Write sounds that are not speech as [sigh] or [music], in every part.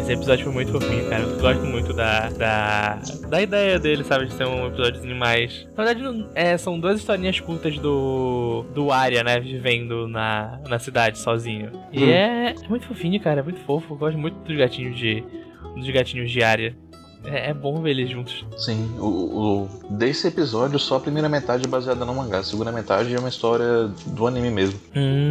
Esse episódio foi muito fofinho, cara. Eu gosto muito da, da, da ideia dele, sabe? De ser um episódiozinho mais. Na verdade, é, são duas historinhas curtas do. do Arya, né? Vivendo na, na cidade sozinho. E Hum. é, é muito fofinho, cara. É muito fofo. Eu gosto muito dos gatinhos de. dos gatinhos de Arya. É, é bom ver eles juntos. Sim, o, o- desse episódio só a primeira metade é baseada no mangá, a segunda metade é uma história do anime mesmo.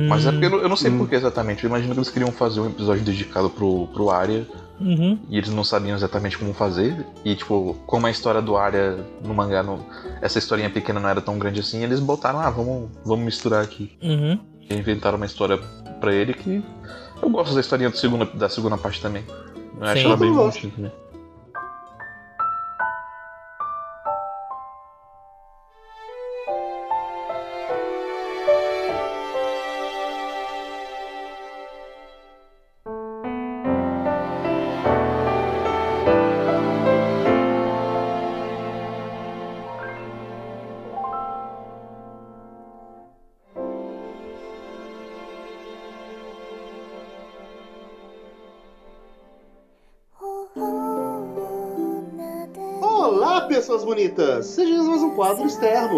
Mas é porque eu, não- eu não sei Hum. por que exatamente, eu imagino que eles queriam fazer um episódio dedicado pro, pro Arya Uhum. e eles não sabiam exatamente como fazer. E tipo, como a história do Arya no mangá, no- essa historinha pequena não era tão grande assim, eles botaram, ah, vamos, vamos misturar aqui. Uhum. E inventaram uma história pra ele que. Eu gosto da historinha do segunda, da segunda parte também. Eu acho ela bem bonitinha também. Olá, pessoas bonitas! Sejam mais um quadro externo,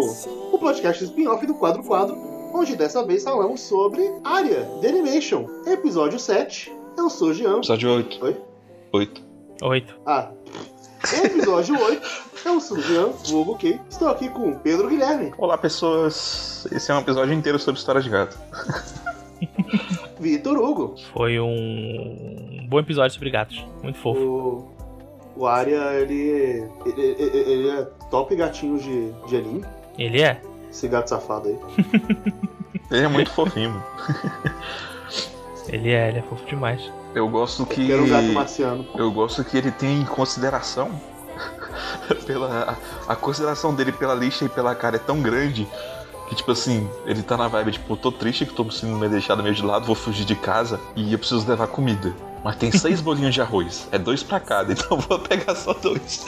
o podcast spin-off do Quadro Quadro, onde dessa vez falamos sobre Área The Animation, episódio 7. Eu sou o Jean. Episódio 8. Oi? 8. Oito. Ah, episódio 8. Eu sou o Jean, vulgo Key. Estou aqui com o Pedro Guilherme, Olá, pessoas. Esse é um episódio inteiro sobre história de gato. Vitor Hugo. Foi um bom episódio sobre gatos. Muito fofo. O, o Área, ele, ele, ele, ele é top gatinho de, de anime. Ele é? Esse gato safado aí. [laughs] Ele é muito fofinho, mano. [laughs] Ele é, ele é fofo demais. Eu gosto que. Era um gato marciano. Eu gosto que ele tem consideração. [laughs] pela a, a consideração dele pela lixa e pela cara é tão grande que, tipo assim, ele tá na vibe, tipo, tô triste que tô sendo me deixado meio de lado, vou fugir de casa e eu preciso levar comida. Mas tem seis bolinhos de arroz, é dois pra cada, [laughs] então eu vou pegar só dois.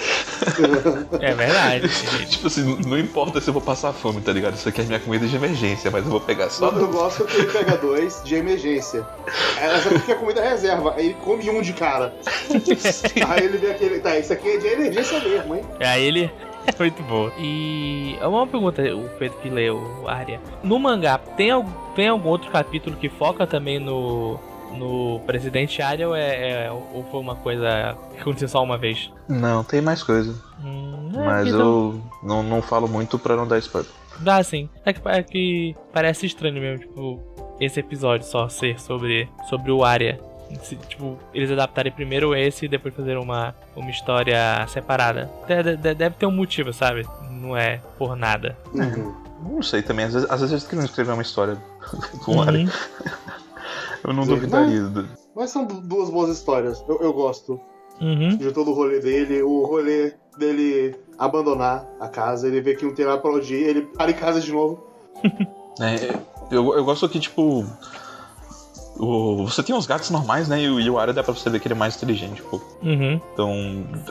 É verdade. [laughs] tipo assim, não importa se eu vou passar fome, tá ligado? Isso aqui é minha comida de emergência, mas eu vou pegar só Só eu dois. gosto que ele pega dois de emergência. Essa aqui é comida reserva, aí ele come um de cara. [laughs] Aí ele vê aquele. Tá, isso aqui é de emergência mesmo, hein? Aí ele é muito bom. E uma pergunta, o Pedro que leu, Arya. No mangá, tem, tem algum outro capítulo que foca também no, no Presidente ou, é, é- ou foi uma coisa que aconteceu só uma vez? Não, tem mais coisa. Hum, é, Mas então- eu não, não falo muito pra não dar spoiler. Dá sim. É que, é que parece estranho mesmo, tipo, esse episódio só ser sobre, sobre o Arya. Se, tipo, eles adaptarem primeiro esse e depois fazer uma, uma história separada. De- de- deve ter um motivo, sabe? Não é por nada. Uhum. Não sei também, às vezes, às vezes eles queriam escrever uma história [laughs] com o Arya. Eu não Sim. duvidaria. do- Mas são du- duas boas histórias. Eu, eu gosto Uhum. de todo o rolê dele. O rolê dele abandonar a casa, ele vê que não tem nada pra onde ir, ele para em casa de novo. [laughs] É, eu, eu gosto que, tipo. o- você tem os gatos normais, né? E o, e o Arya dá pra você ver que ele é mais inteligente, pô. Uhum. Então,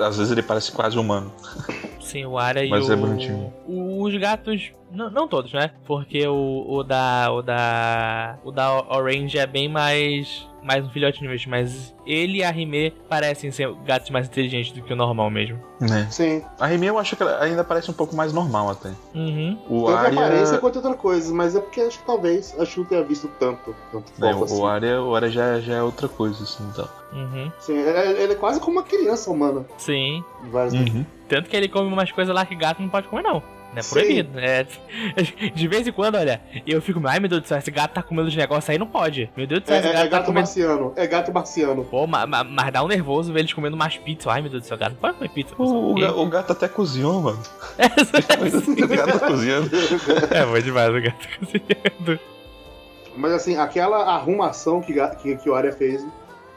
às vezes ele parece quase humano. [laughs] Sim, o Arya Mas e é o... bonitinho. o- Os gatos... Não, não todos, né? Porque o, o da... O da... O da Orange é bem mais... Mais um filhote mesmo. Mas ele e a Rime parecem ser gatos mais inteligentes do que o normal mesmo. Né? Sim. A Remy eu acho que ela ainda parece um pouco mais normal até. Uhum. O Tanto em aparência Arya. quanto outra coisa, mas é porque acho que talvez acho que não tenha visto tanto, tanto né, fofo assim. o Arya, o Arya já, já é outra coisa, assim, então. Uhum. Sim, ele, ele é quase como uma criança humana. Sim. em vários Uhum. Tanto que ele come umas coisas lá que gato não pode comer, não. Não é proibido. É... [laughs] De vez em quando, olha, eu fico, ai meu Deus do céu, esse gato tá comendo de negócio aí, não pode. Meu Deus do céu, É, esse é- gato é tá gato comendo. marciano. É gato marciano. Pô, ma- ma- mas dá um nervoso ver eles comendo mais pizza. Ai meu Deus do céu, gato não pode comer pizza. O, o, ga- o gato até cozinhou, mano. É, [laughs] o gato tá cozinhando. [laughs] é bom demais o gato cozinhando. Mas assim, aquela arrumação que, que, que o Arya fez,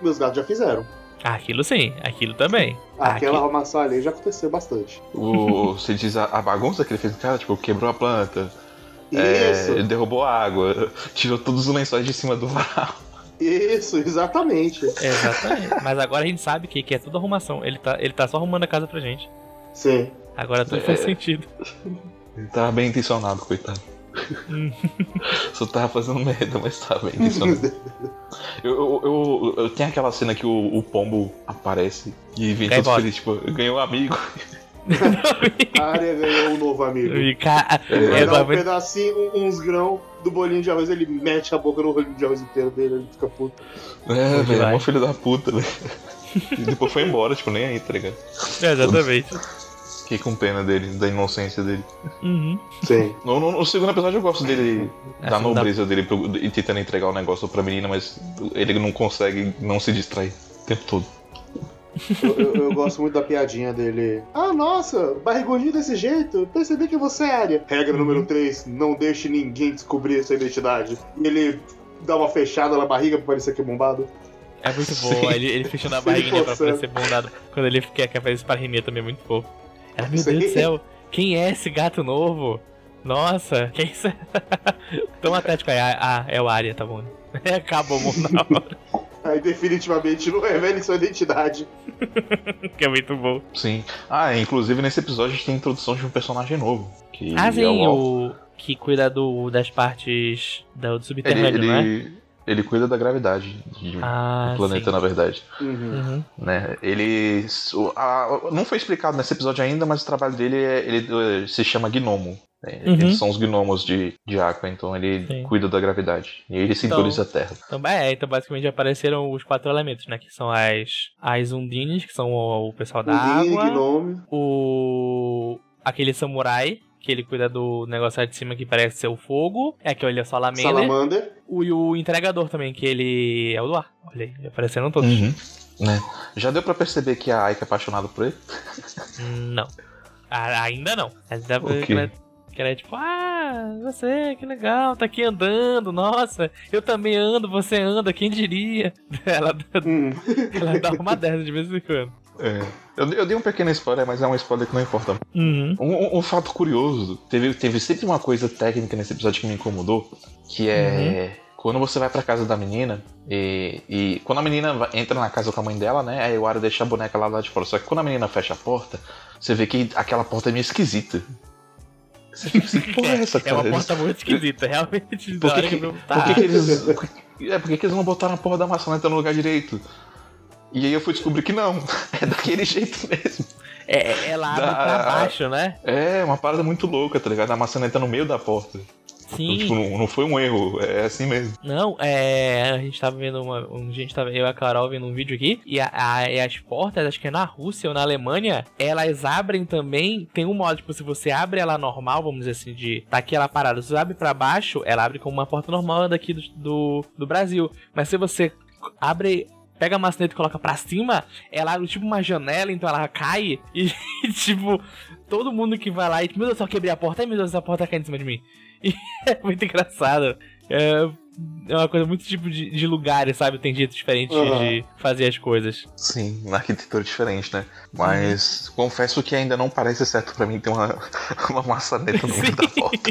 meus gatos já fizeram. Aquilo sim, aquilo também. Aquela Aquilo- arrumação ali já aconteceu bastante. O, você diz a, a bagunça que ele fez, cara, tipo, quebrou a planta, é, Isso, ele derrubou a água, tirou todos os lençóis de cima do varal. isso, exatamente. Exatamente. Mas agora a gente sabe que, que é tudo arrumação. Ele tá, ele tá só arrumando a casa pra gente. Sim. Agora tudo É. faz sentido. Ele tava bem intencionado, coitado. [laughs] Só tava fazendo merda, mas tava bem intencionado. Eu, eu, eu, eu tenho aquela cena que o, o pombo aparece e vem Cai todo embora. feliz, tipo, ganhou um amigo. A área ganhou um novo amigo. E, cara, Ele é, vai dar um pedacinho, um- uns grãos do bolinho de arroz, ele mete a boca no rolinho de arroz inteiro dele, ele fica puto. É, velho, é uma filho da puta, velho. [laughs] E depois foi embora, tipo, nem aí, tá ligado? é, exatamente. Fiquei com pena dele, da inocência dele. Uhum. Sim. No, no- no segundo episódio eu gosto dele, É, da nobreza dele pro- e tentando entregar o negócio pra menina, mas ele não consegue não se distrair o tempo todo. Eu, eu- eu gosto muito da piadinha dele. Ah, nossa, barrigudinho desse jeito, percebi que você é área. Regra número 3, não deixe ninguém descobrir sua identidade. E ele dá uma fechada na barriga pra parecer que é bombado. É muito boa, ele, ele fechando a barriguinha pra parecer bondado. Quando ele quer, quer fazer esparrimia também é muito fofo. Ela, meu. Deus do céu, quem é esse gato novo? Nossa, quem é isso? [laughs] Tão atlético aí. Ah, ah, é o Arya, tá bom. [laughs] Acabou o mundo na hora. Aí definitivamente não revele sua identidade. [laughs] Que é muito bom. Sim. Ah, inclusive nesse episódio a gente tem a introdução de um personagem novo. Que Ah, é sim, o Alf. o. Que cuida do, das partes do Ele, subterrâneo, não é? ele, ele cuida da gravidade de- Ah, do planeta, sim. na verdade. Uhum. Uhum. Né? Ele. o- a- não foi explicado nesse episódio ainda, mas o trabalho dele é, ele eh, se chama Gnomo. né? Uhum. Eles são os gnomos de, de Aqua, então ele Sim. cuida da gravidade. E ele simboliza a Terra. Então, é, então basicamente apareceram os quatro elementos, né? Que são as, as Undines, que são o, o pessoal da Undine, água. Gnome. o aquele samurai que ele cuida do negócio lá de cima que parece ser o fogo, é que ele é o Salamander, Salamander. o, e o entregador também, que ele é o do ar. Olha aí, apareceram todos. Uhum. Né? Já deu pra perceber que a Aika é apaixonada por ele? Não. Ah, ainda não. Ainda O quê? que ela, que ela é tipo, ah, você, que legal, tá aqui andando, nossa, eu também ando, você anda, quem diria? [laughs] Ela, Hum. [laughs] ela dá uma dessa de vez em quando. É. Eu, eu dei um pequeno spoiler, mas é um spoiler que não importa. Uhum. Um, um- um fato curioso, teve, teve sempre uma coisa técnica nesse episódio que me incomodou, que é quando você vai pra casa da menina e, e quando a menina vai- entra na casa com a mãe dela, né, aí o Ara deixa a boneca lá, lá de fora. Só que quando a menina fecha a porta, você vê que aquela porta é meio esquisita. Você fica assim, que porra é essa, É cara? uma Eles- porta muito esquisita, realmente. Por que, hora que, eu- por que que eles. É, por que que eles não botaram a porra da maçaneta no lugar direito? E aí eu fui descobrir que não, [laughs] é daquele jeito mesmo. É, ela abre Da- pra baixo, né? É uma parada muito louca, tá ligado? A maçaneta no meio da porta. Então, Sim. tipo, não, não foi um erro, é assim mesmo. Não, é. A gente tava vendo uma. Um, a gente tava, eu e a Carol vendo um vídeo aqui. E, a, a- e as portas, acho que é na Rússia ou na Alemanha, elas abrem também. Tem um modo, tipo, se você abre ela normal, vamos dizer assim, de. Tá aqui ela parada. Se você abre pra baixo, ela abre como uma porta normal daqui do, do, do Brasil. Mas se você abre. Pega a maçaneta e coloca pra cima, ela abre tipo uma janela, então ela cai e, [laughs] tipo, todo mundo que vai lá e, meu Deus, só quebrei a porta, ai meu Deus, essa porta tá caindo em cima de mim. [laughs] E é muito engraçado. É, é uma coisa muito tipo de, de lugares, sabe? Tem jeito diferente Uhum. de fazer as coisas. Sim, uma arquitetura diferente, né? Mas confesso que ainda não parece certo pra mim ter uma, [laughs] uma maçaneta no meio da porta.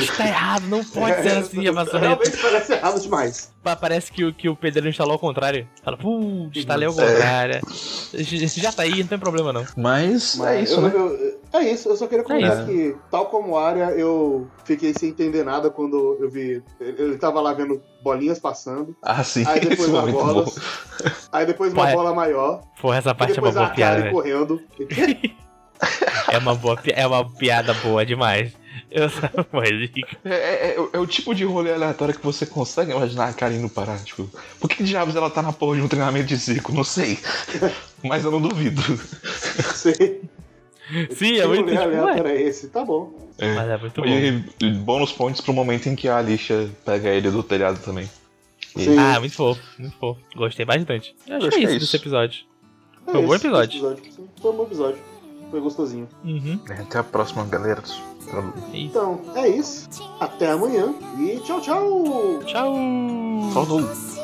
Isso tá errado, não pode ser assim a maçaneta. Realmente parece errado demais. Pa- Parece que, o- que o pedreiro instalou ao contrário. Fala, putz, instalei ao É. contrário. Já tá aí, não tem problema não. Mas, é Mas isso, eu- né? eu- é isso, eu só queria comentar isso. que, tal como área, eu fiquei sem entender nada quando eu vi. Ele tava lá vendo bolinhas passando. Ah, sim, Aí [laughs] depois uma bola. bom. Aí depois uma Ué. bola maior. Pô, essa E parte é uma boa piada, velho. correndo. [laughs] É uma, boa, é uma piada boa demais. Eu. [laughs] É, é- é- é o tipo de rolê aleatório que você consegue imaginar a Karen indo parar. Tipo, por que diabos ela tá na porra de um treinamento de circo? Não sei. Mas eu não duvido. Sei. [laughs] Sim, é muito tipo, aleatório é esse? Tá bom. É. Mas é muito bom. E bônus pontos pro momento em que a Alicia pega ele do telhado também. E- Sim. Ah, muito fofo, muito fofo. Gostei bastante. Eu acho, Acho que é é isso isso. desse episódio. É Foi um bom episódio. Sim, Foi um bom episódio. Foi gostosinho. Uhum. Até a próxima, galera. É. Então, é isso. Até amanhã e tchau, tchau! Tchau! Falou.